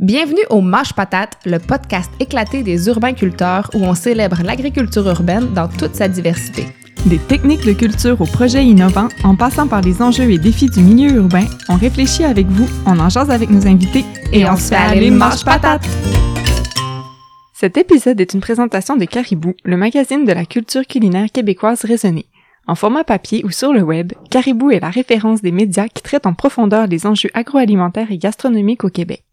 Bienvenue au Mâche Patate, le podcast éclaté des urbains culteurs où on célèbre l'agriculture urbaine dans toute sa diversité. Des techniques de culture aux projets innovants, en passant par les enjeux et défis du milieu urbain, on réfléchit avec vous, on en jase avec nos invités et, on, se fait aller Mâche Patate! Cet épisode est une présentation de Caribou, le magazine de la culture culinaire québécoise raisonnée. En format papier ou sur le web, Caribou est la référence des médias qui traitent en profondeur les enjeux agroalimentaires et gastronomiques au Québec.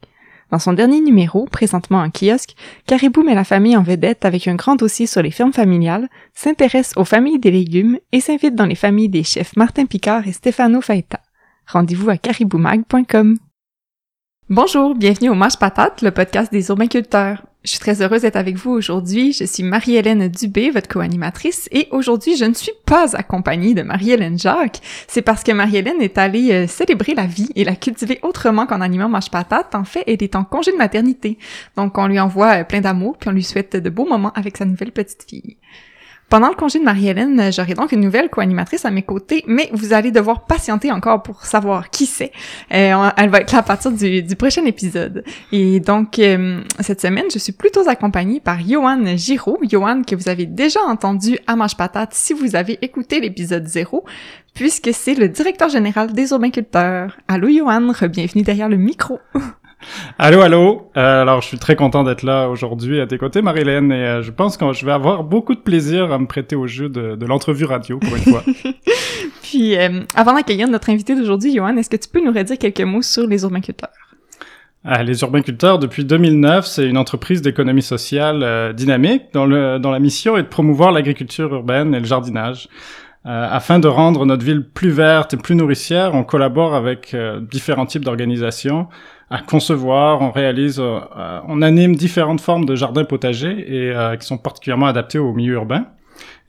Dans son dernier numéro, présentement en kiosque, Caribou met la famille en vedette avec un grand dossier sur les fermes familiales, s'intéresse aux familles des légumes et s'invite dans les familles des chefs Martin Picard et Stefano Faeta. Rendez-vous à cariboumag.com. Bonjour, bienvenue au Mâche Patate, le podcast des urbainculteurs. Je suis très heureuse d'être avec vous aujourd'hui. Je suis Marie-Hélène Dubé, votre co-animatrice, et aujourd'hui, je ne suis pas accompagnée de Marie-Hélène Jacques. C'est parce que Marie-Hélène est allée euh, célébrer la vie et la cultiver autrement qu'en animant Mâche Patate. En fait, elle est en congé de maternité. Donc, on lui envoie euh, plein d'amour, puis on lui souhaite de beaux moments avec sa nouvelle petite fille. Pendant le congé de Marie-Hélène, j'aurai donc une nouvelle co-animatrice à mes côtés, mais vous allez devoir patienter encore pour savoir qui c'est. Euh, elle va être là à partir du, prochain épisode. Et donc, euh, cette semaine, je suis plutôt accompagnée par Johan Giraud. Johan, que vous avez déjà entendu à Mange Patate si vous avez écouté l'épisode 0, puisque c'est le directeur général des urbainculteurs. Allô Johan, bienvenue derrière le micro. Allô, allô. Euh, alors, je suis très content d'être là aujourd'hui à tes côtés, Marilène, et euh, je pense que je vais avoir beaucoup de plaisir à me prêter au jeu de, de l'entrevue radio pour une fois. Puis, euh, avant d'accueillir notre invité d'aujourd'hui, Johan, est-ce que tu peux nous redire quelques mots sur les urbainculteurs? Ah, les urbainculteurs, depuis 2009, c'est une entreprise d'économie sociale dynamique dont, le, dont la mission est de promouvoir l'agriculture urbaine et le jardinage. afin de rendre notre ville plus verte et plus nourricière, on collabore avec différents types d'organisations à concevoir. On réalise, euh, euh, on anime différentes formes de jardins potagers et euh, qui sont particulièrement adaptés au milieu urbain.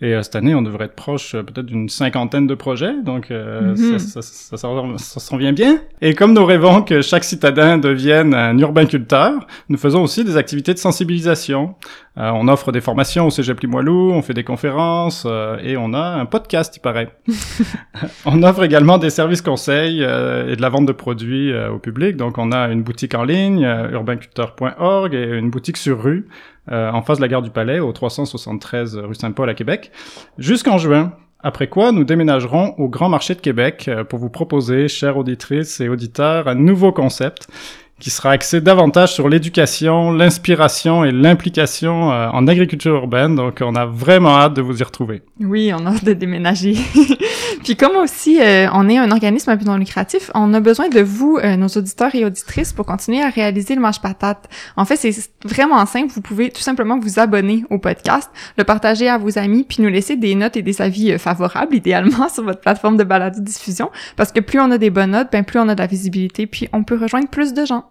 Et euh, cette année, on devrait être proche euh, peut-être d'une cinquantaine de projets, donc euh, mhm. ça, ça, ça, ça s'en vient bien. Et comme nous rêvons que chaque citadin devienne un urbainculteur, nous faisons aussi des activités de sensibilisation. on offre des formations au Cégep Limoilou, on fait des conférences et on a un podcast, il paraît. on offre également des services conseils et de la vente de produits au public. Donc on a une boutique en ligne, urbainculteur.org, et une boutique sur rue euh, en face de la gare du Palais, au 373 rue Saint-Paul à Québec, jusqu'en juin. Après quoi, nous déménagerons au Grand Marché de Québec euh, pour vous proposer, chères auditrices et auditeurs, un nouveau concept qui sera axé davantage sur l'éducation, l'inspiration et l'implication euh, en agriculture urbaine. Donc, on a vraiment hâte de vous y retrouver. Oui, on a hâte de déménager. Puis comme aussi, euh, on est un organisme un peu non lucratif, on a besoin de vous, euh, nos auditeurs et auditrices, pour continuer à réaliser le Mange Patate. En fait, c'est vraiment simple. Vous pouvez tout simplement vous abonner au podcast, le partager à vos amis, puis nous laisser des notes et des avis favorables, idéalement, sur votre plateforme de balado-diffusion. Parce que plus on a des bonnes notes, ben plus on a de la visibilité, puis on peut rejoindre plus de gens.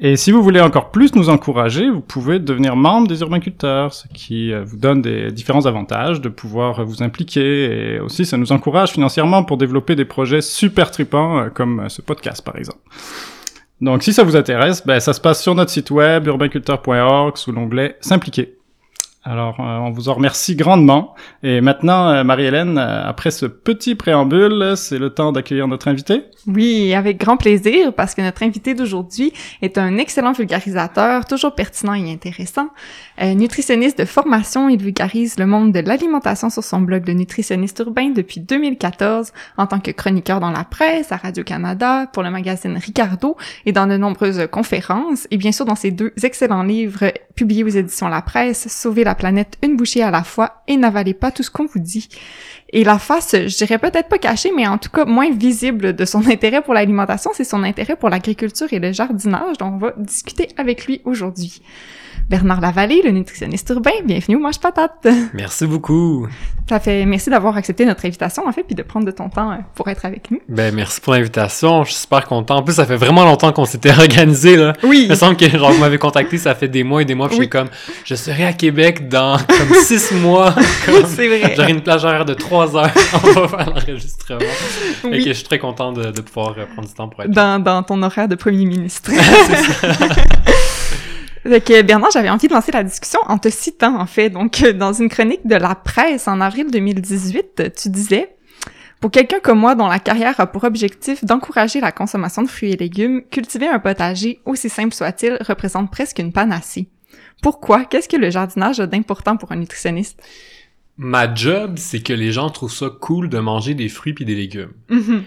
Et si vous voulez encore plus nous encourager, vous pouvez devenir membre des urbainculteurs, ce qui euh, vous donne des différents avantages de pouvoir vous impliquer et aussi ça nous encourage financièrement pour développer des projets super tripants euh, comme euh, ce podcast par exemple. Donc si ça vous intéresse, ben, ça se passe sur notre site web urbainculteur.org sous l'onglet S'impliquer. Alors, euh, on vous en remercie grandement. Et maintenant, euh, Marie-Hélène, euh, après ce petit préambule, c'est le temps d'accueillir notre invité. Oui, avec grand plaisir, parce que notre invité d'aujourd'hui est un excellent vulgarisateur, toujours pertinent et intéressant. Nutritionniste de formation, il vulgarise le monde de l'alimentation sur son blog de nutritionniste urbain depuis 2014, en tant que chroniqueur dans la presse, à Radio-Canada, pour le magazine Ricardo, et dans de nombreuses conférences, et bien sûr dans ses deux excellents livres publiés aux éditions La Presse, Sauver la planète une bouchée à la fois et n'avalez pas tout ce qu'on vous dit. Et la face, je dirais peut-être pas cachée, mais en tout cas moins visible de son intérêt pour l'alimentation, c'est son intérêt pour l'agriculture et le jardinage dont on va discuter avec lui aujourd'hui. Bernard Lavallée, le nutritionniste urbain. Bienvenue au Mange Patate. Merci beaucoup. Ça fait merci d'avoir accepté notre invitation en fait puis de prendre de ton temps euh, pour être avec nous. Ben merci pour l'invitation, je suis super content. En plus ça fait vraiment longtemps qu'on s'était organisé là. Oui. Il me semble que genre vous m'avez contacté, ça fait des mois et des mois puis oui. je suis comme je serai à Québec dans comme six mois. C'est vrai. J'aurai une plage horaire de trois heures. On va faire l'enregistrement. Oui. Et que je suis très content de, de pouvoir euh, prendre du temps pour être dans, dans ton horaire de premier ministre. Fait Bernard, j'avais envie de lancer la discussion en te citant, en fait. Donc, dans une chronique de la presse en avril 2018, tu disais Pour quelqu'un comme moi dont la carrière a pour objectif d'encourager la consommation de fruits et légumes, cultiver un potager, aussi simple soit-il, représente presque une panacée. Pourquoi? Qu'est-ce que le jardinage a d'important pour un nutritionniste? Ma job, c'est que les gens trouvent ça cool de manger des fruits puis des légumes. Mhm.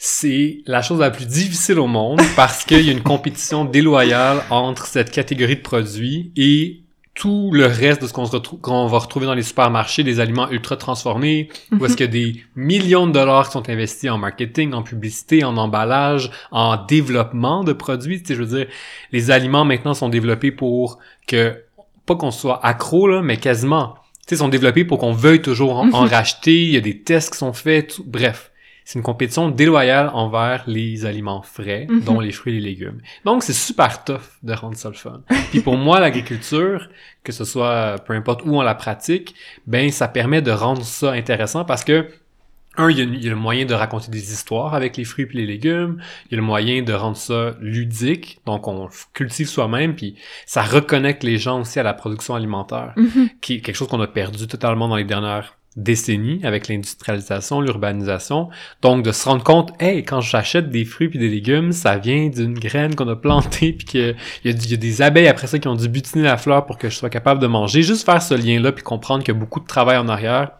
C'est la chose la plus difficile au monde parce qu'il y a une compétition déloyale entre cette catégorie de produits et tout le reste de ce qu'on va retrouver dans les supermarchés, des aliments ultra transformés, où est-ce qu'il y a des millions de dollars qui sont investis en marketing, en publicité, en emballage, en développement de produits. Tu sais, je veux dire, les aliments maintenant sont développés pour que, pas qu'on soit accro, là, mais quasiment. Tu sais, sont développés pour qu'on veuille toujours en, en racheter. Il y a des tests qui sont faits. tout- bref. C'est une compétition déloyale envers les aliments frais, Mhm. dont les fruits et les légumes. Donc, c'est super tough de rendre ça le fun. Puis pour moi, l'agriculture, que ce soit peu importe où on la pratique, ben ça permet de rendre ça intéressant parce que un, il y, a, il y a le moyen de raconter des histoires avec les fruits et les légumes. Il y a le moyen de rendre ça ludique. Donc, on cultive soi-même, puis ça reconnecte les gens aussi à la production alimentaire, Mhm. qui est quelque chose qu'on a perdu totalement dans les dernières décennies avec l'industrialisation, l'urbanisation. Donc, de se rendre compte, hey, quand j'achète des fruits puis des légumes, ça vient d'une graine qu'on a plantée puis qu'il y, y a des abeilles après ça qui ont dû butiner la fleur pour que je sois capable de manger. Juste faire ce lien-là puis comprendre qu'il y a beaucoup de travail en arrière,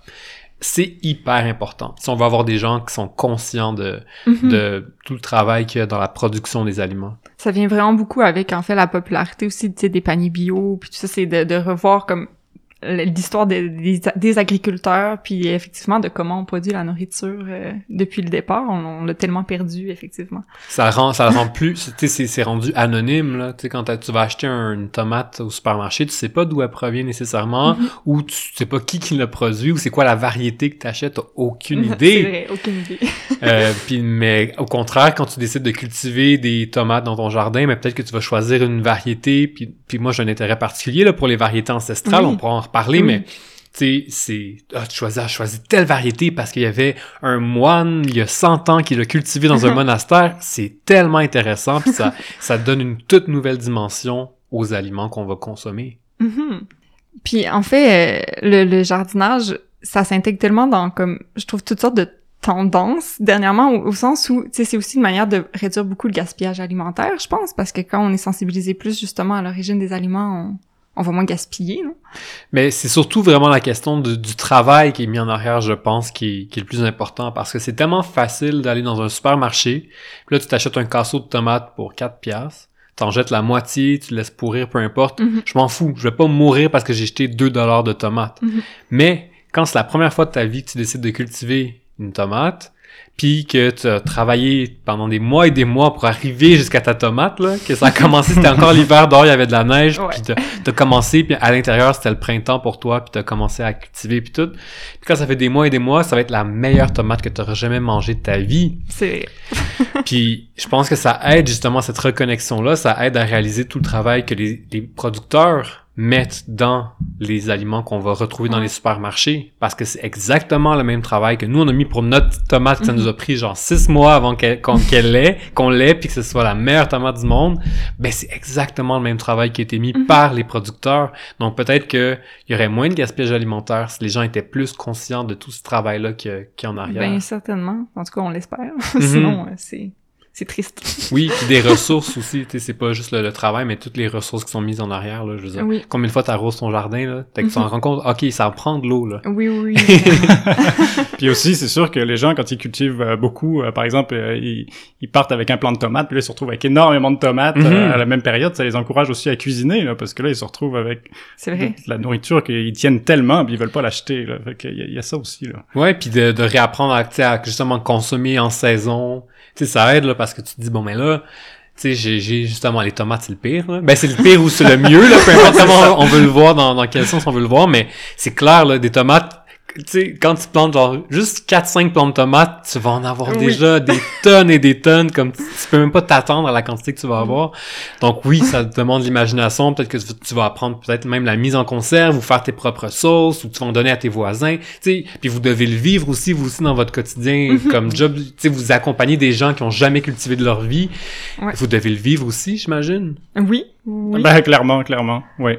c'est hyper important. Si on veut avoir des gens qui sont conscients de, Mhm. de tout le travail qu'il y a dans la production des aliments. Ça vient vraiment beaucoup avec, en fait, la popularité aussi, tu sais, des paniers bio, puis tout ça, c'est de, de revoir comme l'histoire des, des, des agriculteurs, puis effectivement de comment on produit la nourriture euh, depuis le départ. On, on l'a tellement perdu, effectivement. Ça rend, ça rend plus, tu sais, c'est- c'est rendu anonyme, là. Tu sais, quand tu vas acheter un- une tomate au supermarché, tu sais pas d'où elle provient nécessairement, Mhm. ou tu sais pas qui qui l'a produit, ou c'est quoi la variété que t'achètes, t'as aucune C'est idée. vrai, aucune idée. Euh, puis, mais au contraire, quand tu décides de cultiver des tomates dans ton jardin, mais peut-être que tu vas choisir une variété. Puis, puis moi, j'ai un intérêt particulier là pour les variétés ancestrales. Oui. On pourra en reparler, Oui. mais tu sais, c'est ah, tu choisis, ah, choisis telle variété parce qu'il y avait un moine il y a 100 ans qui l'a cultivé dans un monastère. C'est tellement intéressant, puis ça ça donne une toute nouvelle dimension aux aliments qu'on va consommer. Mhm. Puis en fait, euh, le, le jardinage, ça s'intègre tellement dans comme je trouve toutes sortes de tendances dernièrement au, au sens où tu sais c'est aussi une manière de réduire beaucoup le gaspillage alimentaire, je pense, parce que quand on est sensibilisé plus justement à l'origine des aliments, on, on va moins gaspiller, non? Mais c'est surtout vraiment la question de- du travail qui est mis en arrière, je pense, qui est, qui est le plus important. Parce que c'est tellement facile d'aller dans un supermarché, puis là, tu t'achètes un casseau de tomates pour 4 piastres, t'en jettes la moitié, tu le laisses pourrir, peu importe. Mhm. Je m'en fous. Je vais pas mourir parce que j'ai jeté 2 dollars de tomates. Mhm. Mais quand c'est la première fois de ta vie que tu décides de cultiver une tomate, puis que tu as travaillé pendant des mois et des mois pour arriver jusqu'à ta tomate, là, que ça a commencé, c'était encore l'hiver, dehors, il y avait de la neige, puis t'as t'as commencé, puis à l'intérieur, c'était le printemps pour toi, puis t'as commencé à cultiver, puis tout. Puis quand ça fait des mois et des mois, ça va être la meilleure tomate que tu auras jamais mangée de ta vie. C'est Puis je pense que ça aide justement cette reconnexion-là, ça aide à réaliser tout le travail que les, les producteurs mettent dans les aliments qu'on va retrouver dans les supermarchés. Parce que c'est exactement le même travail que nous, on a mis pour notre tomate, ça Mhm. nous a pris genre six mois avant qu'elle qu'on- l'ait, qu'on l'ait, puis que ce soit la meilleure tomate du monde. Ben c'est exactement le même travail qui a été mis Mhm. par les producteurs. Donc peut-être que il y aurait moins de gaspillage alimentaire si les gens étaient plus conscients de tout ce travail-là qu'il y a- qu'il y a en arrière. bien certainement. En tout cas, on l'espère. Mhm. Sinon, euh, c'est c'est triste. Oui, puis des ressources aussi, tu sais, c'est pas juste le, le travail, mais toutes les ressources qui sont mises en arrière, là, je veux dire. Oui. Combien de fois t'arroses ton jardin, là, t'as que tu Mhm. t'en rends compte, ok, ça en prend de l'eau, là. Oui, oui, oui. Puis aussi, c'est sûr que les gens, quand ils cultivent euh, beaucoup, euh, par exemple, euh, ils, ils partent avec un plant de tomates, puis là, ils se retrouvent avec énormément de tomates Mhm. euh, à la même période. Ça les encourage aussi à cuisiner, là, parce que là, ils se retrouvent avec C'est vrai. de la nourriture qu'ils tiennent tellement, puis ils veulent pas l'acheter. Là. Fait qu'il y, a- il y a ça aussi. Là. Ouais, puis de, de réapprendre à, tu sais, à justement consommer en saison, tu sais, ça aide, là, parce que tu te dis, bon, mais là, tu sais, j'ai, j'ai justement les tomates, c'est le pire, là. Ben, c'est le pire ou c'est le mieux, là, peu importe comment on veut le voir, dans, dans quel sens on veut le voir, mais c'est clair, là, des tomates, tu sais, quand tu plantes genre juste 4-5 plantes de tomates, tu vas en avoir Oui. déjà des tonnes et des tonnes, comme tu, tu peux même pas t'attendre à la quantité que tu vas avoir. Donc oui, ça te demande de l'imagination, peut-être que tu, vas apprendre peut-être même la mise en conserve ou faire tes propres sauces ou tu vas en donner à tes voisins, tu sais, puis vous devez le vivre aussi vous aussi dans votre quotidien Mhm. comme job, tu sais vous accompagnez des gens qui ont jamais cultivé de leur vie. Ouais. Vous devez le vivre aussi, j'imagine. Oui, oui. Ben, clairement, clairement, oui.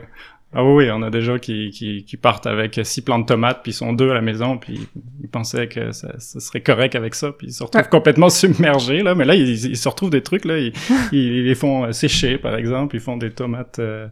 Ah oui, oui, on a des gens qui, qui, qui partent avec six plants de tomates, puis ils sont deux à la maison, puis ils pensaient que ça, ça serait correct avec ça, puis ils se retrouvent Ouais. complètement submergés, là. Mais là, ils, ils se retrouvent des trucs, là. Ils, ils, ils les font euh, sécher, par exemple. Ils font des tomates, euh,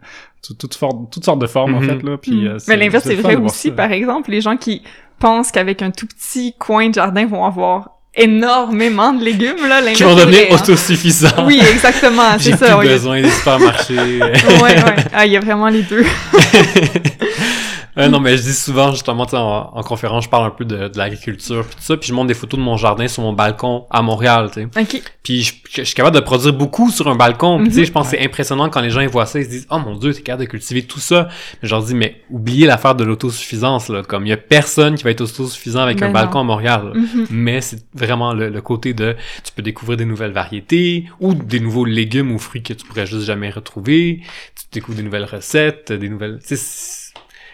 tout- toutes, for- toutes sortes de formes, en Mhm. fait, là. Puis, Mm. euh, Mais l'inverse, c'est vrai aussi, ça. par exemple, les gens qui pensent qu'avec un tout petit coin de jardin vont avoir énormément de légumes, là, Qui vont devenir autosuffisants. Oui, exactement, c'est plus ça. oui. besoin des supermarchés. Ouais, ouais. Ah, il y a vraiment les deux. Ouais, non, mais je dis souvent, justement, tu sais, en, en conférence, je parle un peu de, de l'agriculture, puis tout ça, puis je montre des photos de mon jardin sur mon balcon à Montréal, tu sais. OK. Puis je, je suis capable de produire beaucoup sur un balcon. Puis, tu sais, Mhm. je pense que c'est impressionnant quand les gens ils voient ça, ils se disent "Oh mon dieu, t'es capable de cultiver tout ça." Mais je leur dis "Mais oubliez l'affaire de l'autosuffisance là, comme il y a personne qui va être autosuffisant avec Ben un balcon à Montréal." Mhm. Mais c'est vraiment le, le côté de tu peux découvrir des nouvelles variétés ou des nouveaux légumes ou fruits que tu pourrais juste jamais retrouver. Tu découvres des nouvelles recettes, des nouvelles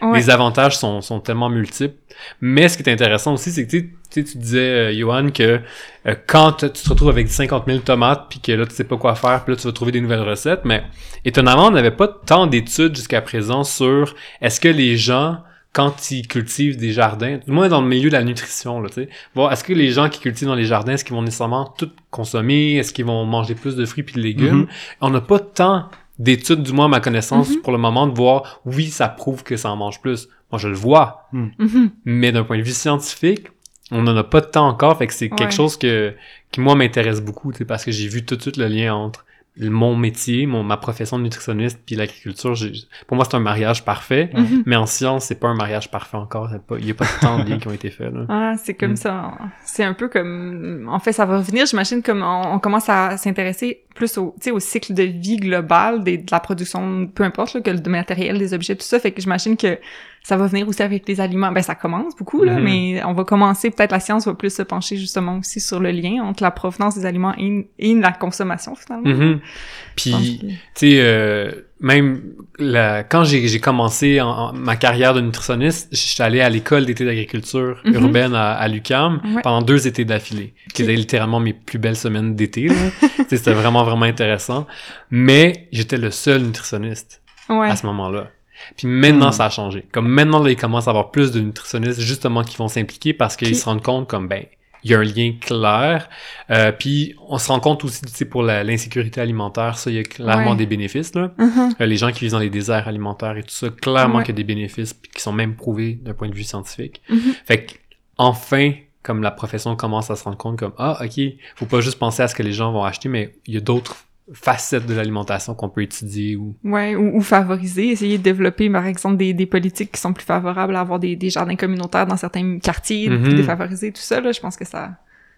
Ouais. les avantages sont, sont tellement multiples. Mais ce qui est intéressant aussi, c'est que tu sais, tu sais, tu disais, euh, Johan, que euh, quand tu te retrouves avec 50 000 tomates, puis que là, tu sais pas quoi faire, puis là, tu vas trouver des nouvelles recettes. Mais étonnamment, on n'avait pas tant d'études jusqu'à présent sur est-ce que les gens, quand ils cultivent des jardins, du moins dans le milieu de la nutrition, là, tu sais, voir est-ce que les gens qui cultivent dans les jardins, est-ce qu'ils vont nécessairement tout consommer, est-ce qu'ils vont manger plus de fruits puis de légumes? Mhm. On n'a pas tant d'études, du moins à ma connaissance, Mhm. pour le moment, de voir, oui, ça prouve que ça en mange plus. Moi, je le vois, Mhm. mais d'un point de vue scientifique, on n'en a pas de temps encore, fait que c'est Ouais. quelque chose que, qui, moi, m'intéresse beaucoup, tu sais, parce que j'ai vu tout de suite le lien entre mon métier, mon, ma profession de nutritionniste puis l'agriculture. J'ai- Pour moi, c'est un mariage parfait, Mhm. mais en science, c'est pas un mariage parfait encore. c'est pas- Il y a pas tant de liens qui ont été faits, là. Ah, c'est comme Mm. ça. C'est un peu comme... En fait, ça va revenir, j'imagine, comme on, on commence à s'intéresser plus au, tu sais, au cycle de vie global des, de la production, peu importe, là, que le matériel, des objets, tout ça. Fait que j'imagine que ça va venir aussi avec les aliments. Ben, ça commence beaucoup, là, Mhm. mais on va commencer, peut-être la science va plus se pencher justement aussi sur le lien entre la provenance des aliments et, et la consommation, finalement. Mhm. Je Puis, que- tu sais, euh, même la, quand j'ai commencé en, en- ma carrière de nutritionniste, j'étais allé à l'école d'été d'agriculture Mhm. urbaine à, Ouais. pendant deux étés d'affilée, qui étaient littéralement mes plus belles semaines d'été. C'était vraiment, vraiment intéressant. Mais j'étais le seul nutritionniste Ouais. à ce moment-là. Puis maintenant, Hmm. ça a changé. Comme maintenant, là, ils commencent à avoir plus de nutritionnistes justement qui vont s'impliquer parce qu'ils se rendent compte comme, ben, il y a un lien clair. Euh, puis on se rend compte aussi, tu sais, pour l'insécurité alimentaire, ça, il y a clairement Ouais. des bénéfices, là. Mhm. Euh, les gens qui vivent dans les déserts alimentaires et tout ça, clairement Ouais. qu'il y a des bénéfices puis qui sont même prouvés d'un point de vue scientifique. Mhm. Fait que, enfin, comme la profession commence à se rendre compte comme, ah, ok, faut pas juste penser à ce que les gens vont acheter, mais il y a d'autres facettes de l'alimentation qu'on peut étudier ou Ouais, ou, ou favoriser, essayer de développer, par exemple, des, des politiques qui sont plus favorables à avoir des, des jardins communautaires dans certains quartiers, Mhm. puis défavoriser tout ça, là. Je pense que ça,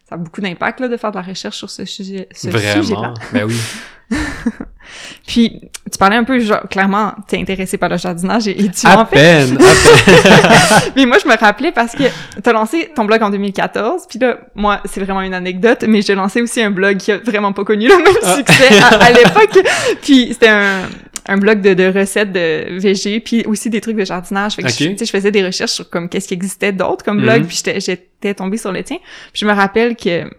ça a beaucoup d'impact, là, de faire de la recherche sur ce sujet, ce sujet-là. vraiment. Ben oui. Puis, tu parlais un peu, genre, clairement, t'es intéressé par le jardinage et, et tu À en fais. peine, à peine. Mais moi, je me rappelais parce que t'as lancé ton blog en 2014, puis là, moi, c'est vraiment une anecdote, mais j'ai lancé aussi un blog qui a vraiment pas connu le même Ah. succès à, à l'époque. Puis c'était un, un blog de, de recettes de VG, puis aussi des trucs de jardinage. Fait que je, tu sais, je faisais des recherches sur comme qu'est-ce qui existait d'autre comme blog, Mhm. puis j'étais, j'étais tombée sur le tien. Puis je me rappelle que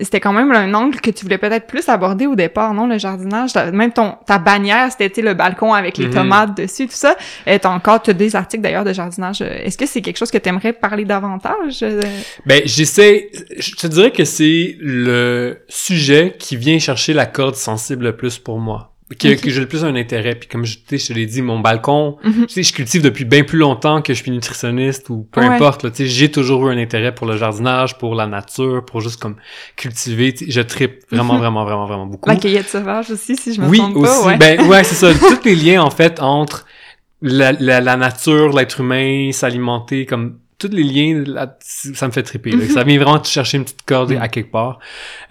c'était quand même un angle que tu voulais peut-être plus aborder au départ, non, le jardinage? Même ton ta bannière, c'était le balcon avec les Mhm. tomates dessus, tout ça. Et t'as encore t'as des articles d'ailleurs de jardinage. Est-ce que c'est quelque chose que tu aimerais parler davantage? Euh, Ben, j'essaie, je te dirais que c'est le sujet qui vient chercher la corde sensible le plus pour moi. Que, Ok. que j'ai le plus un intérêt. Puis comme je, tu sais, je te l'ai dit, mon balcon, Mhm. tu sais, je cultive depuis bien plus longtemps que je suis nutritionniste ou peu Ouais. importe. Là, tu sais, j'ai toujours eu un intérêt pour le jardinage, pour la nature, pour juste comme cultiver. tu sais, Je tripe vraiment, Mhm. vraiment, vraiment, vraiment beaucoup. La cueillette sauvage aussi, si je me oui, trompe aussi. pas. Ouais. Ben ouais, c'est ça. Tous les liens en fait entre la, la, la nature, l'être humain, s'alimenter, comme tous les liens, là, ça me fait triper. là. Mhm. Ça vient vraiment chercher une petite corde à quelque part.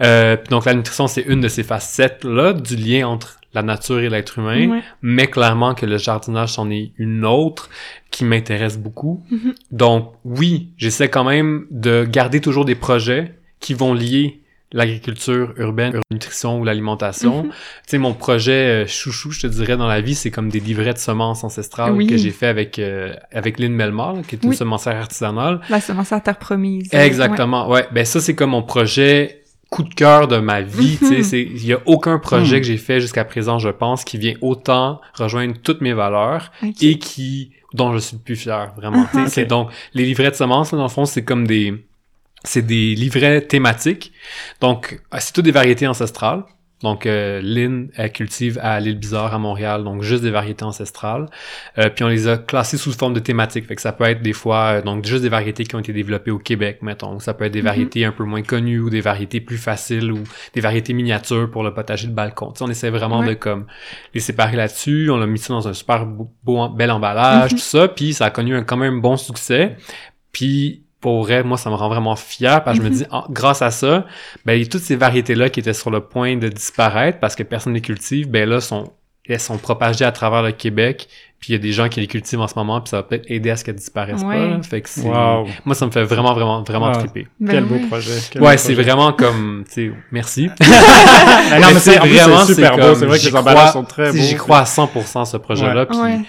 Euh, donc la nutrition, c'est une de ces facettes là du lien entre la nature et l'être humain, Ouais. mais clairement que le jardinage c'en est une autre qui m'intéresse beaucoup. Mhm. Donc oui, j'essaie quand même de garder toujours des projets qui vont lier l'agriculture urbaine, la nutrition ou l'alimentation. Mhm. Tu sais, mon projet euh, chouchou, je te dirais, dans la vie, c'est comme des livrets de semences ancestrales Oui. que j'ai fait avec euh, avec Lynn Melmar, là, qui est une Oui. semencière artisanale. La semence à terre promise. Exactement, ouais. Ben ça, c'est comme mon projet coups de cœur de ma vie, tu sais, Mhm. c'est il y a aucun projet Mhm. que j'ai fait jusqu'à présent, je pense, qui vient autant rejoindre toutes mes valeurs et qui dont je suis le plus fier vraiment. C'est donc les livrets de semences là, dans le fond, c'est comme des c'est des livrets thématiques. Donc euh, c'est toutes des variétés ancestrales. Donc euh, Lynn elle cultive à l'île Bizarre à Montréal, donc juste des variétés ancestrales. Euh, puis on les a classées sous forme de thématiques. Fait que ça peut être des fois euh, donc juste des variétés qui ont été développées au Québec, mettons. Ça peut être des Mhm. variétés un peu moins connues ou des variétés plus faciles ou des variétés miniatures pour le potager de balcon. Tu sais, on essaie vraiment Ouais. de comme les séparer là-dessus. On a mis ça dans un super beau, beau- bel emballage, Mhm. tout ça. Puis ça a connu un quand même bon succès. Puis pour vrai, moi, ça me rend vraiment fier parce que je me Mhm. dis, ah, grâce à ça, ben, il y a toutes ces variétés-là qui étaient sur le point de disparaître parce que personne les cultive, ben là, sont, elles sont propagées à travers le Québec. Puis il y a des gens qui les cultivent en ce moment, puis ça va peut-être aider à ce qu'elles disparaissent Ouais. pas. là. Fait que c'est... Wow. Moi, ça me fait vraiment, vraiment, vraiment Ah. triper. Ben Quel beau ouais. projet. quel Ouais, beau c'est vraiment comme, tu sais, merci. Non, mais c'est c'est vraiment super beau. comme, C'est vrai que j'y les emballages crois- sont très beaux. J'y crois à 100% ce projet-là. puis- Ouais.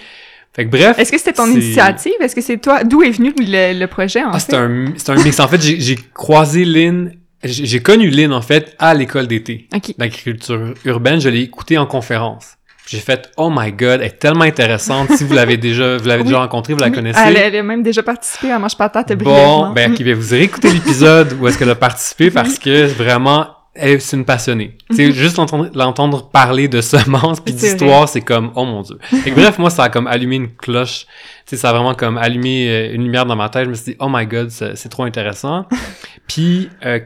Fait que bref. Est-ce que c'était ton initiative? Est-ce que c'est toi? D'où est venu le, le projet, en Ah, fait? c'est un, c'est un mix. En fait, j'ai croisé Lynn, j'ai connu Lynn, en fait, à l'école d'été OK. d'agriculture urbaine. Je l'ai écoutée en conférence. J'ai fait, oh my god, elle est tellement intéressante. si vous l'avez déjà, vous l'avez Oui. déjà rencontrée, vous la Oui. connaissez. Elle, elle a même déjà participé à Mange Patate Bon, brièvement. ben, ok, ben, vous écouté l'épisode où est-ce qu'elle a participé parce que vraiment, c'est une passionnée. Tu sais, juste l'entendre, l'entendre parler de semences puis Mhm. C'est d'histoire, c'est comme, oh mon dieu. Que bref, moi, ça a comme allumé une cloche. Sais, ça a vraiment comme allumé euh, une lumière dans ma tête. Je me suis dit, oh my god, c'est, c'est trop intéressant. puis, euh,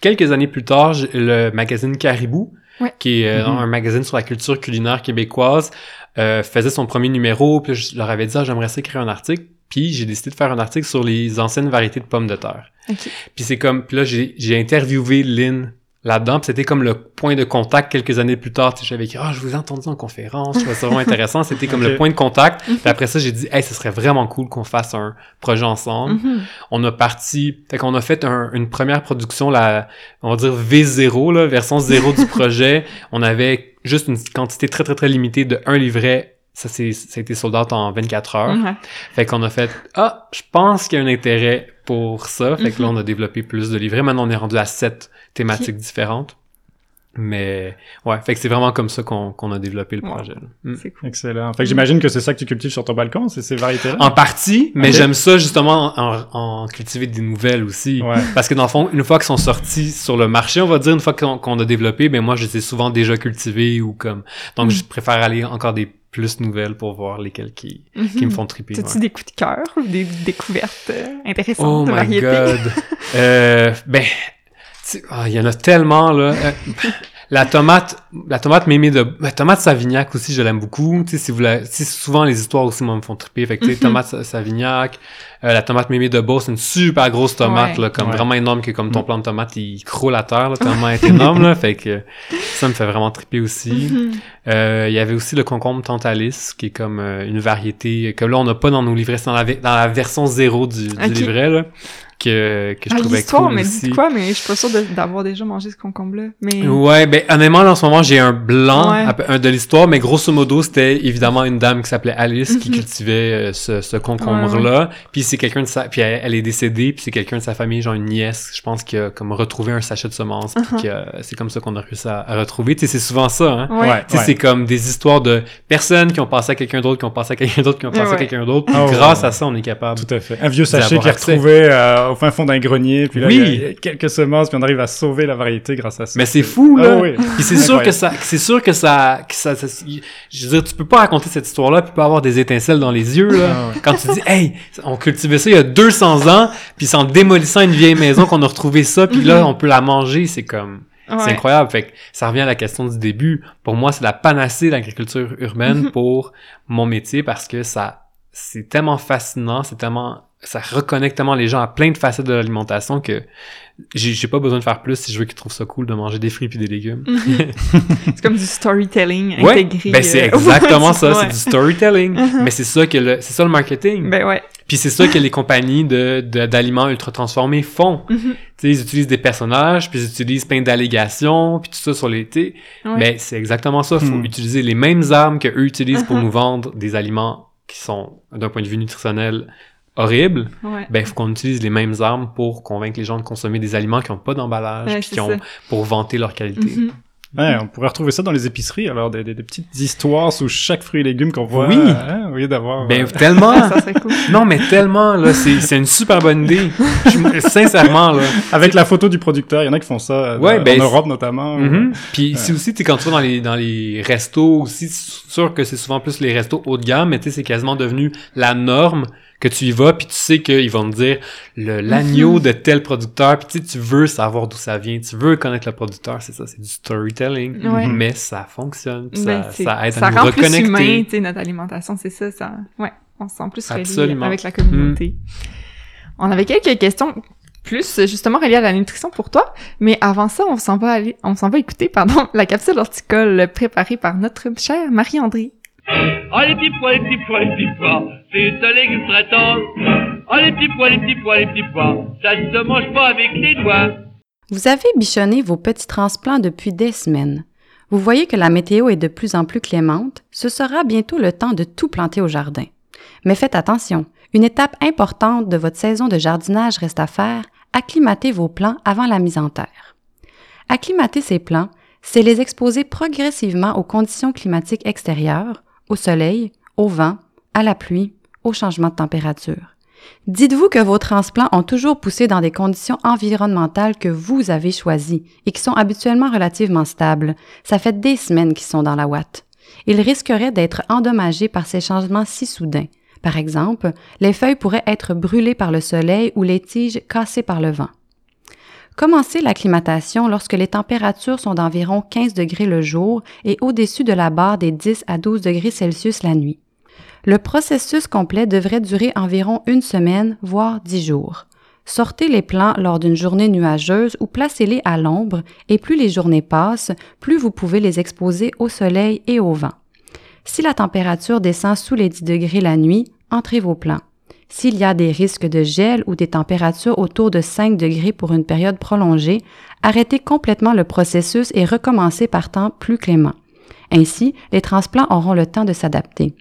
quelques années plus tard, le magazine Caribou, Ouais. qui est euh, Mhm. un magazine sur la culture culinaire québécoise, euh, faisait son premier numéro. Puis je leur avais dit, ah, j'aimerais ça écrire un article. Puis j'ai décidé de faire un article sur les anciennes variétés de pommes de terre. OK. Puis c'est comme, puis là j'ai j'ai interviewé Lynn là-dedans, c'était comme le point de contact quelques années plus tard. J'avais écrit, ah, je vous ai entendu en conférence, ça vraiment intéressant. C'était comme le point de contact. Puis après ça, j'ai dit, hey, ce serait vraiment cool qu'on fasse un projet ensemble. Mhm. On a parti, fait qu'on a fait un- une première production, la, on va dire V0, là, version 0 du projet. On avait juste une quantité très, très, très limitée de un livret. Ça, c'est, ça a été sold out en 24 heures. Fait qu'on a fait ah, je pense qu'il y a un intérêt pour ça. Fait que là Mhm. on a développé plus de livrets. Maintenant on est rendu à sept thématiques différentes. Mais ouais, fait que c'est vraiment comme ça qu'on qu'on a développé le projet. là. Mm. C'est cool. Excellent. Fait que j'imagine que c'est ça que tu cultives sur ton balcon, c'est ces variétés-là? En partie, mais j'aime ça justement en, en cultiver des nouvelles aussi. Ouais. Parce que dans le fond, une fois qu'ils sont sortis sur le marché, on va dire, une fois qu'on qu'on a développé, ben moi je les ai souvent déjà cultivés ou comme. Donc Mm. je préfère aller encore des plus nouvelles pour voir lesquelles qui, qui me Mhm. font triper. T'as-tu ouais. des coups de cœur ou des découvertes euh, intéressantes Oh de my god. euh, ben, ah, il y en a tellement là. Euh, la tomate, la tomate mémée de, la tomate Savignac aussi, je l'aime beaucoup. Tu sais, si vous la, souvent les histoires aussi moi me font triper. Fait que tu sais, Mhm. tomate Sa- Savignac, euh, la tomate mémée de Beauce, c'est une super grosse tomate Ouais. là, comme Ouais. vraiment énorme que comme ton Mm. plant de tomate il croule à terre là, tellement elle est énorme là. Fait que ça me fait vraiment triper aussi. Mhm. Euh, il y avait aussi le concombre Tantalis, qui est comme euh, une variété que là on n'a pas dans nos livrets, c'est dans la, ve- dans la version zéro du, du livret là, que, que je Ah, trouvais cool me aussi. quoi, mais je suis pas sûre d'avoir déjà mangé ce concombre-là. Mais... Ouais, ben honnêtement là, en ce moment j'ai un blanc Ouais. de l'histoire, mais grosso modo c'était évidemment une dame qui s'appelait Alice qui Mhm. cultivait ce, ce concombre là, puis c'est quelqu'un de sa, puis elle, elle est décédée, puis c'est quelqu'un de sa famille, genre une nièce, je pense qui a comme retrouvé un sachet de semences, puis qui a- c'est comme ça qu'on a réussi à, à retrouver. Tu sais, c'est souvent ça, hein. Ouais. Tu sais, c'est comme des histoires de personnes qui ont passé à quelqu'un d'autre, qui ont passé à quelqu'un d'autre, qui ont passé Ouais. à quelqu'un d'autre. Puis ouais, grâce ouais. à ça, on est capable. Tout à fait. Un vieux sachet qui est retrouvé euh, au fin fond d'un grenier, puis là, Oui. il y a- quelques semences, puis on arrive à sauver la variété grâce à ça. Mais c'est fou, là. Ah oui. Puis c'est sûr que ça, c'est sûr que ça, que ça, ça- je veux dire, tu peux pas raconter cette histoire-là puis pas avoir des étincelles dans les yeux, là. Ah ouais. Quand tu dis, hey, on cultivait ça il y a 200 ans, puis c'est en démolissant une vieille maison qu'on a retrouvé ça, puis là, Mhm. on peut la manger, c'est comme, c'est incroyable. Fait que ça revient à la question du début. Pour moi, c'est la panacée de l'agriculture urbaine Mhm. pour mon métier parce que ça, c'est tellement fascinant, c'est tellement, ça reconnecte tellement les gens à plein de facettes de l'alimentation que j'ai pas besoin de faire plus si je veux qu'ils trouvent ça cool de manger des fruits puis des légumes. Mhm. c'est comme du storytelling Ouais, intégré. ben c'est euh, exactement ouais, ça, c'est du storytelling. Mhm. Mais c'est ça que le, c'est ça le marketing. Ben ouais. Puis c'est ça que les compagnies de, de- d'aliments ultra transformés font. Mhm. Tu sais, ils utilisent des personnages, puis ils utilisent plein d'allégations, puis tout ça sur. Ouais. Mais c'est exactement ça. Faut Hmm. utiliser les mêmes armes que eux utilisent pour Mhm. nous vendre des aliments qui sont, d'un point de vue nutritionnel, horrible, Ouais. ben, il faut qu'on utilise les mêmes armes pour convaincre les gens de consommer des aliments qui n'ont pas d'emballage, Ouais, puis qui ont, ça. pour vanter leur qualité. Mhm. Ouais, on pourrait retrouver ça dans les épiceries, alors des, des, des petites histoires sous chaque fruit et légume qu'on voit. Oui. hein, au lieu d'avoir. Ben, euh, tellement! Ça cool. non, mais tellement, là, c'est, c'est une super bonne idée. Je- sincèrement, là. avec la photo du producteur, il y en a qui font ça euh, Ouais, dans- ben, en Europe notamment. Mhm. ou- Puis Ouais. c'est aussi, tu quand tu vas dans les, dans les restos aussi, c'est sûr que c'est souvent plus les restos haut de gamme, mais tu sais, c'est quasiment devenu la norme que tu y vas, puis tu sais qu'ils vont te dire le, l'agneau Mhm. de tel producteur, puis tu sais, tu veux savoir d'où ça vient, tu veux connaître le producteur, c'est ça, c'est du storytelling, Ouais. mais ça fonctionne, puis Ben, ça, ça aide ça à nous rend plus humain, tu sais, notre alimentation, c'est ça, ça, ouais, on se sent plus relié avec la communauté. On avait quelques questions plus justement reliées à la nutrition pour toi, mais avant ça, on s'en va aller, on s'en va écouter, pardon, la capsule horticole préparée par notre chère Marie-André. Oh les les les. Oh les les ça ne se mange pas avec les doigts. Vous avez bichonné vos petits transplants depuis des semaines. Vous voyez que la météo est de plus en plus clémente, ce sera bientôt le temps de tout planter au jardin. Mais faites attention, une étape importante de votre saison de jardinage reste à faire, acclimater vos plants avant la mise en terre. Acclimater ces plants, c'est les exposer progressivement aux conditions climatiques extérieures, au soleil, au vent, à la pluie, au changement de température. Dites-vous que vos transplants ont toujours poussé dans des conditions environnementales que vous avez choisies et qui sont habituellement relativement stables. Ça fait des semaines qu'ils sont dans la ouate. Ils risqueraient d'être endommagés par ces changements si soudains. Par exemple, les feuilles pourraient être brûlées par le soleil ou les tiges cassées par le vent. Commencez l'acclimatation lorsque les températures sont d'environ 15 degrés le jour et au-dessus de la barre des 10 à 12 degrés Celsius la nuit. Le processus complet devrait durer environ une semaine, voire dix jours. Sortez les plants lors d'une journée nuageuse ou placez-les à l'ombre et plus les journées passent, plus vous pouvez les exposer au soleil et au vent. Si la température descend sous les 10 degrés la nuit, entrez vos plants. S'il y a des risques de gel ou des températures autour de 5 degrés pour une période prolongée, arrêtez complètement le processus et recommencez par temps plus clément. Ainsi, les transplants auront le temps de s'adapter.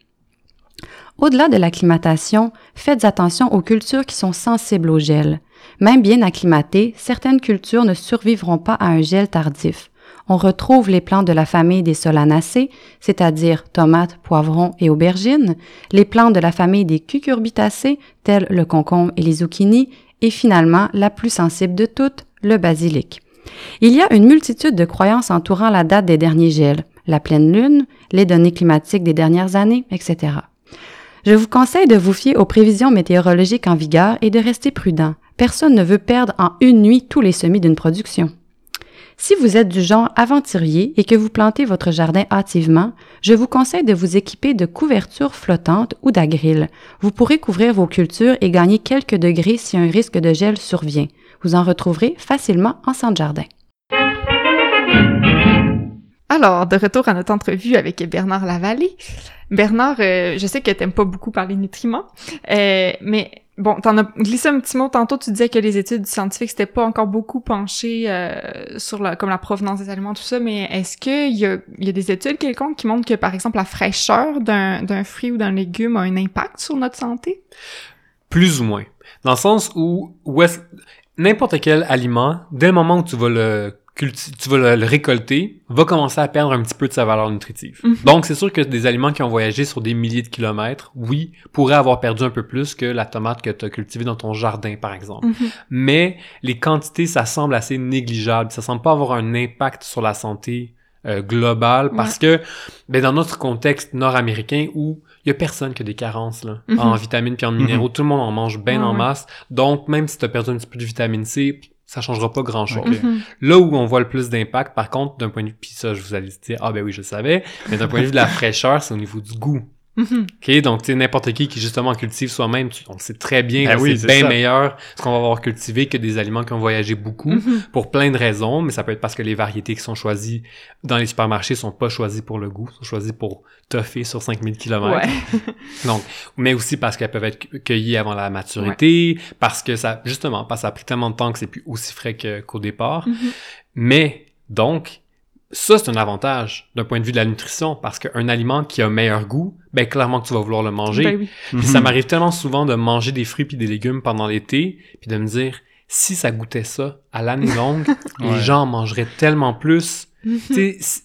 Au-delà de l'acclimatation, faites attention aux cultures qui sont sensibles au gel. Même bien acclimatées, certaines cultures ne survivront pas à un gel tardif. On retrouve les plantes de la famille des solanacées, c'est-à-dire tomates, poivrons et aubergines, les plantes de la famille des cucurbitacées, telles le concombre et les zucchinis, et finalement, la plus sensible de toutes, le basilic. Il y a une multitude de croyances entourant la date des derniers gels, la pleine lune, les données climatiques des dernières années, etc. Je vous conseille de vous fier aux prévisions météorologiques en vigueur et de rester prudent. Personne ne veut perdre en une nuit tous les semis d'une production. Si vous êtes du genre aventurier et que vous plantez votre jardin hâtivement, je vous conseille de vous équiper de couvertures flottantes ou d'agriles. Vous pourrez couvrir vos cultures et gagner quelques degrés si un risque de gel survient. Vous en retrouverez facilement en centre jardin. Alors, de retour à notre entrevue avec Bernard Lavallée. Bernard, euh, je sais que t'aimes pas beaucoup parler nutriments, euh, mais bon, t'en as glissé un petit mot tantôt, tu disais que les études scientifiques s'étaient pas encore beaucoup penchées euh, sur la, comme la provenance des aliments, tout ça, mais est-ce qu'il y a, y a des études quelconques qui montrent que, par exemple, la fraîcheur d'un, fruit ou d'un légume a un impact sur notre santé? Plus ou moins. Dans le sens où, où n'importe quel aliment, dès le moment où tu vas le tu vas le, récolter, va commencer à perdre un petit peu de sa valeur nutritive. Mhm. Donc, c'est sûr que des aliments qui ont voyagé sur des milliers de kilomètres, oui, pourraient avoir perdu un peu plus que la tomate que tu as cultivée dans ton jardin, par exemple. Mhm. Mais les quantités, ça semble assez négligeable. Ça semble pas avoir un impact sur la santé euh, globale parce que ben, dans notre contexte nord-américain où il y a personne qui a des carences là, Mhm. en vitamines puis en minéraux, tout le monde en mange bien en masse. Donc même si tu as perdu un petit peu de vitamine C, ça changera pas grand-chose. Ok. Mhm. Là où on voit le plus d'impact, par contre, d'un point de vue, puis ça, je vous allais dire, ah ben oui, je le savais, mais d'un point de vue de la fraîcheur, c'est au niveau du goût. Mhm. OK, donc tu sais, n'importe qui qui justement cultive soi-même, tu- on sait très bien Ben que oui, c'est bien ça. meilleur ce qu'on va avoir cultivé que des aliments qui ont voyagé beaucoup Mhm. pour plein de raisons, mais ça peut être parce que les variétés qui sont choisies dans les supermarchés sont pas choisies pour le goût, sont choisies pour toffer sur 5000 km. Ouais. Donc, mais aussi parce qu'elles peuvent être cu- cueillies avant la maturité, parce que ça, justement, parce que ça a pris tellement de temps que c'est plus aussi frais qu'au départ. Mhm. Mais, donc, ça, c'est un avantage d'un point de vue de la nutrition parce qu'un aliment qui a meilleur goût, ben clairement que tu vas vouloir le manger. Ben oui. Puis ça m'arrive tellement souvent de manger des fruits puis des légumes pendant l'été, puis de me dire si ça goûtait ça à l'année longue, les Ouais. gens en mangeraient tellement plus. tu sais, c'est-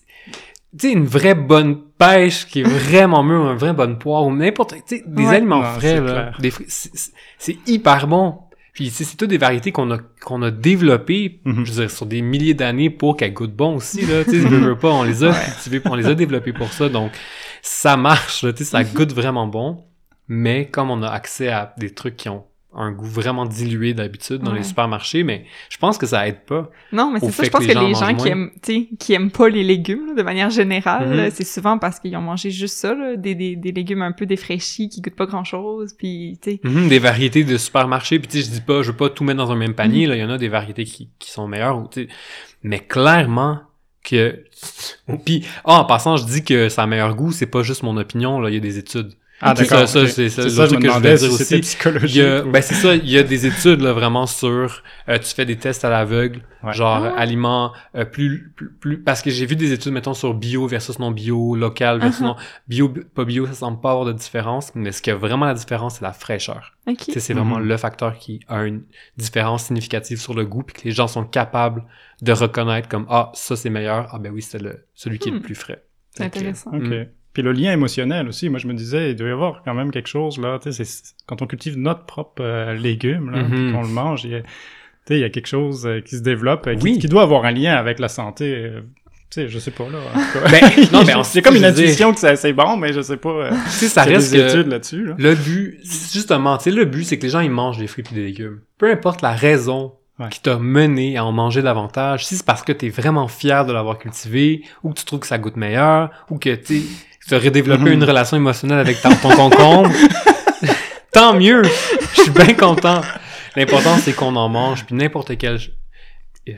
tu sais, une vraie bonne pêche qui est vraiment mûre, une vraie bonne poire ou n'importe, tu sais, des Ouais. aliments Non, frais c'est là, clair. des fruits, c'est- c'est c'est hyper bon. Puis tu sais, c'est toutes des variétés qu'on a qu'on a développées, Mhm. je veux dire, sur des milliers d'années pour qu'elles goûtent bon aussi là. Tu sais, veux, veux pas, on les a cultivées, on les a développées pour ça, donc ça marche. Là, tu sais, ça goûte vraiment bon. Mais comme on a accès à des trucs qui ont un goût vraiment dilué d'habitude dans Ouais. les supermarchés, mais je pense que ça aide pas. Non, mais c'est ça. Je pense que les les gens gens, mangent qui aiment, tu sais, qui aiment pas les légumes, là, de manière générale, Mhm. là, c'est souvent parce qu'ils ont mangé juste ça, là, des, des, des légumes un peu défraîchis qui goûtent pas grand chose, puis, tu sais. Mhm, des variétés de supermarchés, puis tu sais, je dis pas, je veux pas tout mettre dans un même panier, là, il y en a des variétés qui, qui sont meilleures, ou, tu sais, mais clairement que... Puis, ah, en passant, je dis que ça a meilleur goût, c'est pas juste mon opinion, là, il y a des études. Ah, d'accord. ça, ça, ok. c'est ça, C'est le ça, je truc me que je voulais si dire c'était aussi. psychologique. Il y a, ou- ben c'est ça, il y a des études là vraiment sur euh, tu fais des tests à l'aveugle, Ouais. genre Ah aliments euh, plus, plus plus parce que j'ai vu des études mettons sur bio versus non bio, local versus Uh-huh. non bio pas bio, ça semble pas avoir de différence, mais ce qui a vraiment la différence c'est la fraîcheur. OK. Tu sais, c'est vraiment Mhm. le facteur qui a une différence significative sur le goût puis que les gens sont capables de reconnaître comme ah ça c'est meilleur, ah ben oui, c'est le celui qui est le Hmm. plus frais. C'est intéressant. Ok. Mm. Puis le lien émotionnel aussi, moi je me disais, il doit y avoir quand même quelque chose là, tu sais, c'est- quand on cultive notre propre euh, légume, là, puis qu'on le mange, il y a, tu sais, il y a quelque chose euh, qui se développe, euh, qui, Oui. qui doit avoir un lien avec la santé. euh, tu sais, je sais pas là. Ben, non, mais c'est comme une dire- intuition que c'est c'est bon, mais je sais pas. euh, Tu sais, ça reste des études là-dessus. Là. Le but, c'est justement, tu sais, le but, c'est que les gens, ils mangent des fruits et des légumes. Peu importe la raison Ouais. qui t'a mené à en manger davantage, si c'est parce que t'es vraiment fier de l'avoir cultivé, ou que tu trouves que ça goûte meilleur, ou que, tu tu aurais développé Mhm. une relation émotionnelle avec ton concombre, tant mieux! Je suis bien content. L'important, c'est qu'on en mange, puis n'importe quelle ch-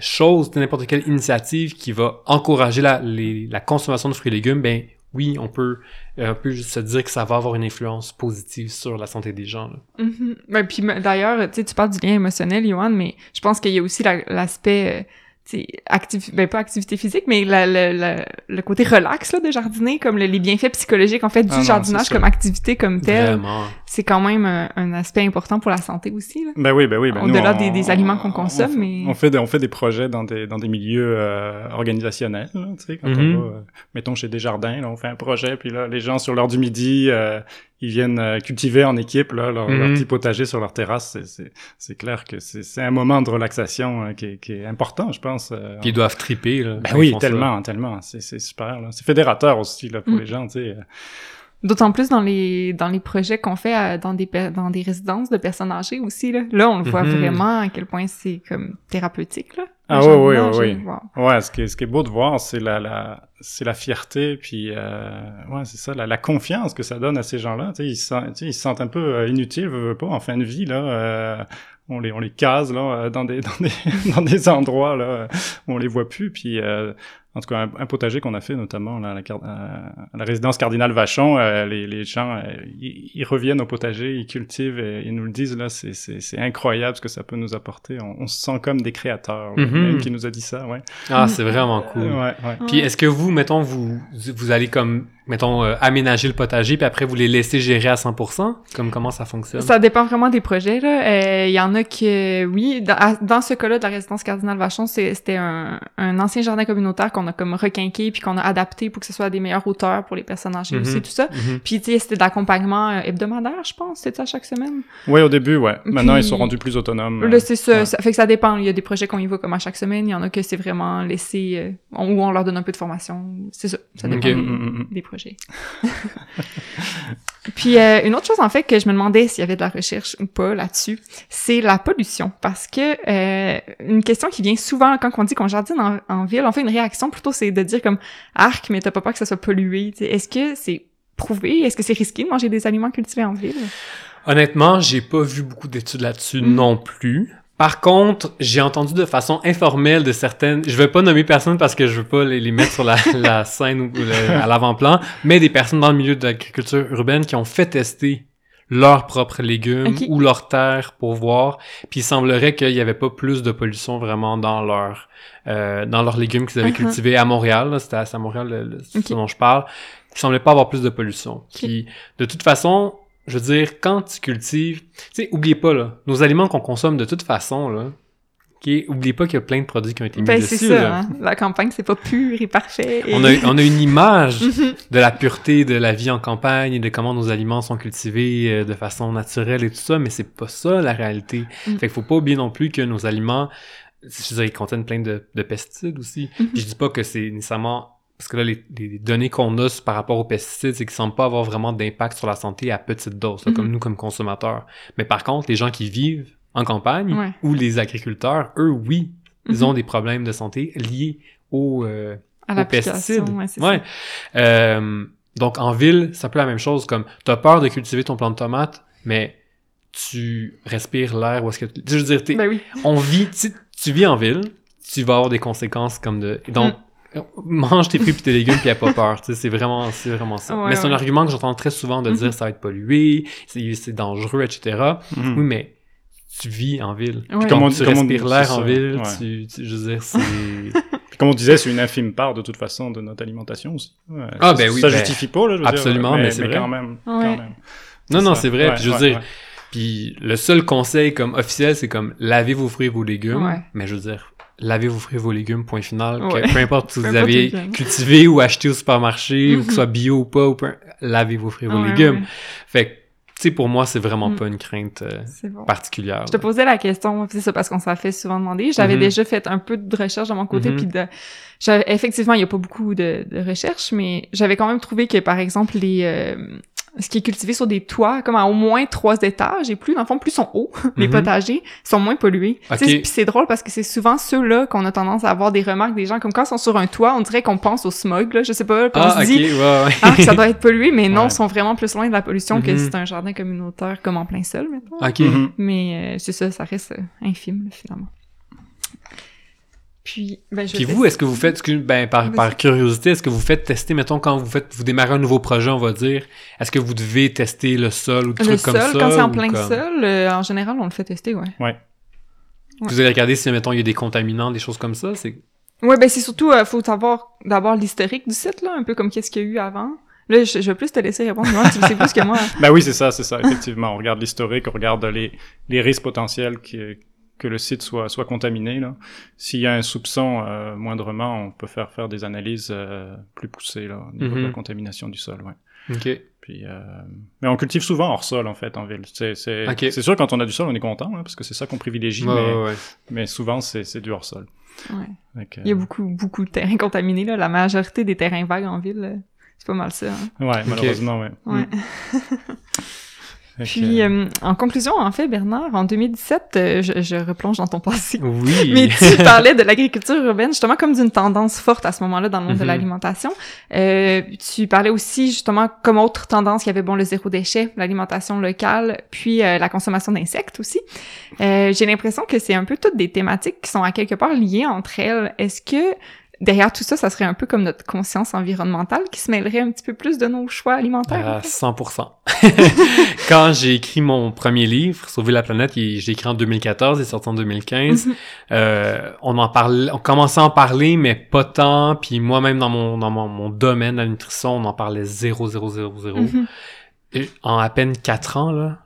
chose, n'importe quelle initiative qui va encourager la, les- la consommation de fruits et légumes, ben oui, on peut, euh, on peut juste se dire que ça va avoir une influence positive sur la santé des gens. là. Mhm. Ben, puis d'ailleurs, tu sais, tu parles du lien émotionnel, Johan, mais je pense qu'il y a aussi la- l'aspect, euh, tu sais, activ- ben pas activité physique, mais la- la- la- le côté relax là, de jardiner, comme le- les bienfaits psychologiques en fait du Ah non, jardinage comme activité comme telle, c'est quand même un, un aspect important pour la santé aussi. Là. Ben oui, ben oui. Ben Au-delà des- des aliments qu'on on- consomme, on, mais- on fait des, on fait des projets dans des dans des milieux euh, organisationnels, là, tu sais, quand Mhm. on va, euh, mettons chez Desjardins, là, on fait un projet, puis là, les gens sur l'heure du midi, euh, ils viennent euh, cultiver en équipe là, leur, leur Mhm. petit potager sur leur terrasse. C'est- C'est c'est clair que c'est c'est un moment de relaxation hein, qui, est, qui est important, je pense. euh, Puis ils doivent triper. Là, ben oui, ça. tellement, tellement. C'est c'est super. là. C'est fédérateur aussi là pour Mm. les gens, tu sais. euh. D'autant plus dans les dans les projets qu'on fait à- dans des per- dans des résidences de personnes âgées aussi là. Là, on le voit Mhm. vraiment à quel point c'est comme thérapeutique là. Ah oui, oui, oui, oui. wow. Ouais, ce qui est, ce qui est beau de voir, c'est la, la, c'est la fierté, puis euh, ouais, c'est ça, la, la confiance que ça donne à ces gens-là. Tu sais, ils se sais, ils se sentent un peu euh, inutiles, veux, veux pas, en fin de vie là. euh, on les, on les case là euh, dans des, dans des, dans des endroits là où on les voit plus. Puis euh, en tout cas, un, un potager qu'on a fait notamment là, à, la, car- à la résidence Cardinal Vachon, euh, les, les gens, euh, ils, ils reviennent au potager, ils cultivent, et ils nous le disent là, c'est, c'est, c'est incroyable ce que ça peut nous apporter. On, on se sent comme des créateurs. là. Même qui nous a dit ça, ouais. Ah, c'est vraiment cool. Ouais, ouais. Puis est-ce que vous, mettons, vous, vous allez comme, mettons, euh, aménager le potager, puis après vous les laissez gérer à 100%? Comme comment ça fonctionne? Ça dépend vraiment des projets. là. Euh, Il y en a que, oui, dans, à- dans ce cas-là de la résidence Cardinal Vachon, c'était un, un ancien jardin communautaire qu'on a comme requinqué puis qu'on a adapté pour que ce soit à des meilleures hauteurs pour les personnes âgées Mhm. aussi, tout ça. Mhm. Puis, tu sais, c'était de l'accompagnement euh, hebdomadaire, je pense. C'était ça chaque semaine? Ouais, au début, ouais. Maintenant, Puis- ils sont rendus plus autonomes. Là, c'est ça, ouais. ça. Fait que ça dépend. Il y a des projets qu'on y va comme à chaque semaine. Il y en a que c'est vraiment laissé, euh, on- où on leur donne un peu de formation. C'est ça. Ça dépend des, Mm, mm, mm. des projets. Puis euh, une autre chose en fait que je me demandais s'il y avait de la recherche ou pas là-dessus, c'est la pollution parce que euh, une question qui vient souvent quand on dit qu'on jardine en, en ville, on fait une réaction plutôt c'est de dire comme arc mais t'as pas peur que ça soit pollué. Est-ce que c'est prouvé? Est-ce que c'est risqué de manger des aliments cultivés en ville? Honnêtement, j'ai pas vu beaucoup d'études là-dessus Mhm. non plus. Par contre, j'ai entendu de façon informelle de certaines, je vais pas nommer personne parce que je veux pas les, les mettre sur la, la scène ou le- à l'avant-plan, mais des personnes dans le milieu de l'agriculture urbaine qui ont fait tester leurs propres légumes ou leurs terres pour voir. Puis il semblerait qu'il y avait pas plus de pollution vraiment dans leur euh, dans leurs légumes qu'ils avaient Uh-huh. cultivés à Montréal. C'était à Montréal le- ce dont je parle. Il semblait pas avoir plus de pollution. Puis de toute façon, je veux dire, quand tu cultives, tu sais, oubliez pas là, nos aliments qu'on consomme de toute façon là. ok, oubliez pas qu'il y a plein de produits qui ont été mis Ben, dessus. c'est ça, là. hein. La campagne, c'est pas pur et parfait. et- On a, on a une image Mhm. de la pureté de la vie en campagne et de comment nos aliments sont cultivés euh, de façon naturelle et tout ça, mais c'est pas ça la réalité. Mm. Fait qu'il faut pas oublier non plus que nos aliments, je veux dire, ils contiennent plein de, de pesticides aussi. Mhm. Puis je dis pas que c'est nécessairement parce que là, les, les données qu'on a par rapport aux pesticides, c'est qu'ils semblent pas avoir vraiment d'impact sur la santé à petite dose, là, Mhm. comme nous, comme consommateurs. Mais par contre, les gens qui vivent en campagne Ouais. ou les agriculteurs, eux, oui, ils Mhm. ont des problèmes de santé liés aux, euh, à aux l'application, pesticides. ouais. Euh, donc en ville, c'est un peu la même chose. Comme t'as peur de cultiver ton plant de tomate, mais tu respires l'air ou est-ce que tu- je veux dire, ça. Ben oui. on vit, tu, tu vis en ville, tu vas avoir des conséquences comme de donc Mm. Mange tes fruits et tes légumes puis a pas peur. Tu sais, c'est vraiment c'est vraiment ça. Ouais, mais c'est un argument que j'entends très souvent de Mhm. dire ça va être pollué, c'est dangereux, etc. Mhm. Oui, mais tu vis en ville. Ouais. Puis Comme on- tu comme respires l'air en ville, ouais. tu, tu- je veux dire, c'est Puis comme on disait, c'est une infime part de toute façon de notre alimentation aussi. Ouais, Ah, ça, ben oui, Ça ben, justifie pas, là, je veux absolument, dire, mais c'est vrai. quand même. quand Ouais. même. Non, non, c'est vrai. Ouais, puis je veux ouais, dire, ouais. Puis le seul conseil comme officiel, c'est comme lavez vos fruits et vos légumes. Ouais. Mais je veux dire, lavez vos fruits et vos légumes, point final. que peu importe si vous avez cultivé ou acheté au supermarché, ou que Mhm. ce soit bio ou pas, ou peu... lavez vos fruits et vos Ouais, légumes. ouais. Fait que, tu sais, pour moi, c'est vraiment Mhm. pas une crainte euh, bon. particulière. Je te posais la question, c'est ça parce qu'on s'en fait souvent demander. J'avais Mhm. déjà fait un peu de recherche de mon côté, Mhm. puis de, j'avais- effectivement, il y a pas beaucoup de, de recherches, mais j'avais quand même trouvé que, par exemple, les, euh, ce qui est cultivé sur des toits, comme à au moins trois étages et plus, dans le fond, plus sont hauts, les Mhm. potagers, sont moins pollués. Ok. Tu sais, Puis c'est drôle parce que c'est souvent ceux-là qu'on a tendance à avoir des remarques des gens, comme quand ils sont sur un toit, on dirait qu'on pense au smog, là, je sais pas, on Ah, se dit, ouais, ouais. ah, que ça doit être pollué, mais non, Ouais. ils sont vraiment plus loin de la pollution que Mhm. si c'est un jardin communautaire comme en plein sol, maintenant. Mhm. Mais euh, c'est ça, ça reste euh, infime, là, finalement. Puis, ben, je Puis vous, est-ce que vous faites, ben, par, par curiosité, est-ce que vous faites tester, mettons, quand vous faites, vous démarrez un nouveau projet, on va dire, est-ce que vous devez tester le sol ou des Le trucs comme sol, ça? quand c'est en plein comme- sol, euh, en général, on le fait tester, ouais. Ouais. Vous allez regarder si, mettons, il y a des contaminants, des choses comme ça, c'est... Ouais, ben c'est surtout, euh, faut savoir d'abord l'historique du site, là, un peu comme qu'est-ce qu'il y a eu avant. Là, je, je vais plus te laisser répondre, moi, tu le sais plus que moi. Ben oui, c'est ça, c'est ça, effectivement. On regarde l'historique, on regarde les, les risques potentiels que, que le site soit, soit contaminé. là. S'il y a un soupçon euh, moindrement, on peut faire faire des analyses euh, plus poussées là, au niveau de la Mhm. contamination du sol. Ouais. OK. Puis, euh, mais on cultive souvent hors sol en fait en ville. C'est, c'est, Ok. c'est sûr quand on a du sol, on est content hein, parce que c'est ça qu'on privilégie, mais, ouais, mais souvent c'est, c'est du hors sol. Ouais. Que, Il y a beaucoup, beaucoup de terrains contaminés, là. La majorité des terrains vagues en ville, c'est pas mal ça, hein. Ouais, malheureusement, ouais. Ouais. Mm. Puis, euh, en conclusion, en fait, Bernard, en 2017, euh, je, je replonge dans ton passé. Oui. Mais tu parlais de l'agriculture urbaine, justement, comme d'une tendance forte à ce moment-là dans le monde de Mhm. l'alimentation. Euh, tu parlais aussi, justement, comme autre tendance, il y avait, bon, le zéro déchet, l'alimentation locale, puis euh, la consommation d'insectes aussi. Euh, J'ai l'impression que c'est un peu toutes des thématiques qui sont à quelque part liées entre elles. Est-ce que derrière tout ça, ça serait un peu comme notre conscience environnementale qui se mêlerait un petit peu plus de nos choix alimentaires? en À fait? 100%. Quand j'ai écrit mon premier livre, Sauver la planète, l'ai écrit en 2014, il est sorti en 2015. Mhm. Euh, on en parlait, on commençait à en parler, mais pas tant. Puis moi-même dans mon dans mon, mon domaine, la nutrition, on en parlait zéro, zéro, zéro, zéro. Mhm. Et en à peine quatre ans, là,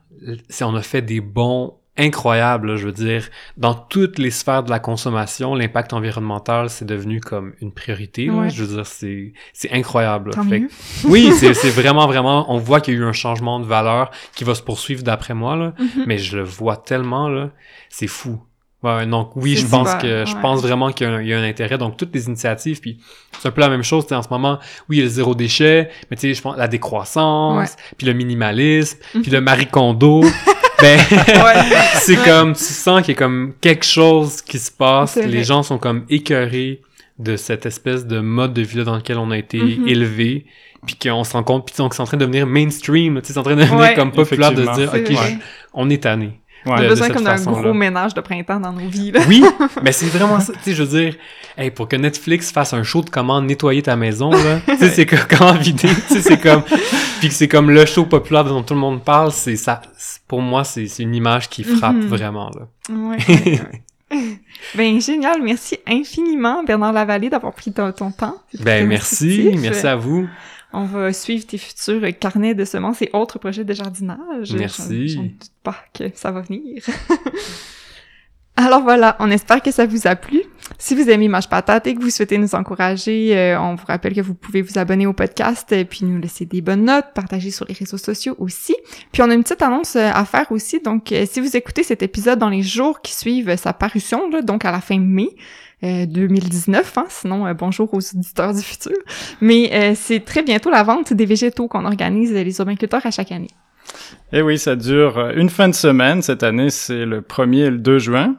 on a fait des bons incroyables, là, je veux dire. Dans toutes les sphères de la consommation, l'impact environnemental, c'est devenu comme une priorité. là. Ouais. Je veux dire, c'est c'est incroyable. là. Tant Fait mieux. que- oui, c'est c'est vraiment, vraiment... On voit qu'il y a eu un changement de valeur qui va se poursuivre d'après moi, là. Mhm. Mais je le vois tellement, là. C'est fou. Ouais, donc oui, C'est je pense super, que je ouais. pense vraiment qu'il y, a un- il y a un intérêt. Donc toutes les initiatives, puis c'est un peu la même chose. En ce moment, oui, il y a le zéro déchet, mais tu sais, je pense la décroissance, puis le minimalisme, puis le Marie Kondo. ben, c'est comme tu sens qu'il y a comme quelque chose qui se passe. Les gens sont comme écœurés de cette espèce de mode de vie là dans lequel on a été Mhm. élevé, puis qu'on se rend compte, puis donc c'est en train de devenir mainstream. Tu sais, c'est en train de devenir Ouais. comme populaire de se dire, ok, on est tanné. On a Ouais, de besoin cette comme d'un façon-là. gros ménage de printemps dans nos vies. Là. Oui, mais c'est vraiment ça. Tu sais, je veux dire, hey, pour que Netflix fasse un show de comment nettoyer ta maison, là, tu sais, c'est que comment vider, tu sais, c'est comme, puis que c'est comme le show populaire dont tout le monde parle, c'est ça. c'est- Pour moi, c'est c'est une image qui frappe Mhm. vraiment là. Ouais, ouais, ouais. ben génial, merci infiniment Bernard Lavallée d'avoir pris ton, ton temps. Ben merci, merci à vous. On va suivre tes futurs carnets de semences et autres projets de jardinage. Merci. J'en- J'en doute pas que ça va venir. Alors voilà, on espère que ça vous a plu. Si vous aimez Mâche Patate et que vous souhaitez nous encourager, euh, on vous rappelle que vous pouvez vous abonner au podcast et puis nous laisser des bonnes notes, partager sur les réseaux sociaux aussi. Puis on a une petite annonce euh, à faire aussi. Donc euh, si vous écoutez cet épisode dans les jours qui suivent sa parution, là, donc à la fin mai, 2019, hein, sinon euh, bonjour aux auditeurs du futur. Mais euh, c'est très bientôt la vente des végétaux qu'on organise euh, les urbainculteurs à chaque année. Et oui, ça dure euh, une fin de semaine. Cette année, c'est le 1er et le 2 juin.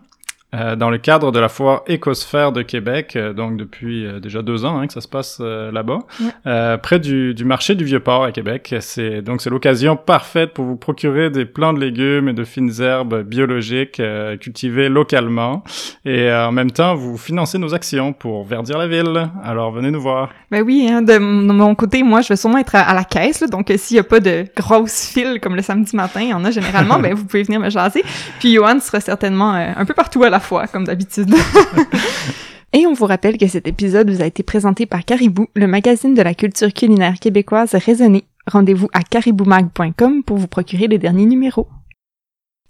Euh, dans le cadre de la foire Écosphère de Québec, euh, donc depuis euh, déjà deux ans hein, que ça se passe euh, là-bas, Ouais. euh, près du, du marché du Vieux-Port à Québec. C'est donc c'est l'occasion parfaite pour vous procurer des plants de légumes et de fines herbes biologiques euh, cultivées localement, et euh, en même temps vous financez nos actions pour verdir la ville. Alors venez nous voir. Ben oui, hein, de, mon côté, moi, je vais sûrement être à, à la caisse, là, donc s'il y a pas de grosses files comme le samedi matin, il y en a généralement, ben vous pouvez venir me jaser. Puis Johan sera certainement euh, un peu partout à la fois, comme d'habitude. Et on vous rappelle que cet épisode vous a été présenté par Caribou, le magazine de la culture culinaire québécoise raisonnée. Rendez-vous à cariboumag.com pour vous procurer les derniers numéros.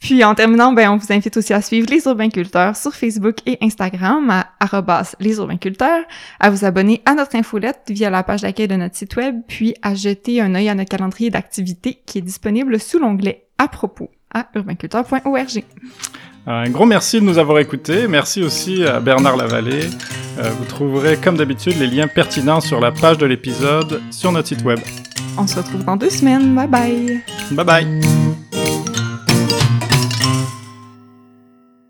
Puis en terminant, ben on vous invite aussi à suivre les urbainculteurs sur Facebook et Instagram à arrobas les urbainculteurs, à vous abonner à notre infolette via la page d'accueil de notre site web, puis à jeter un œil à notre calendrier d'activités qui est disponible sous l'onglet à propos à urbainculteur.org. Un gros merci de nous avoir écoutés. Merci aussi à Bernard Lavallée. Euh, vous trouverez comme d'habitude les liens pertinents sur la page de l'épisode sur notre site web. On se retrouve dans deux semaines. Bye bye! Bye bye!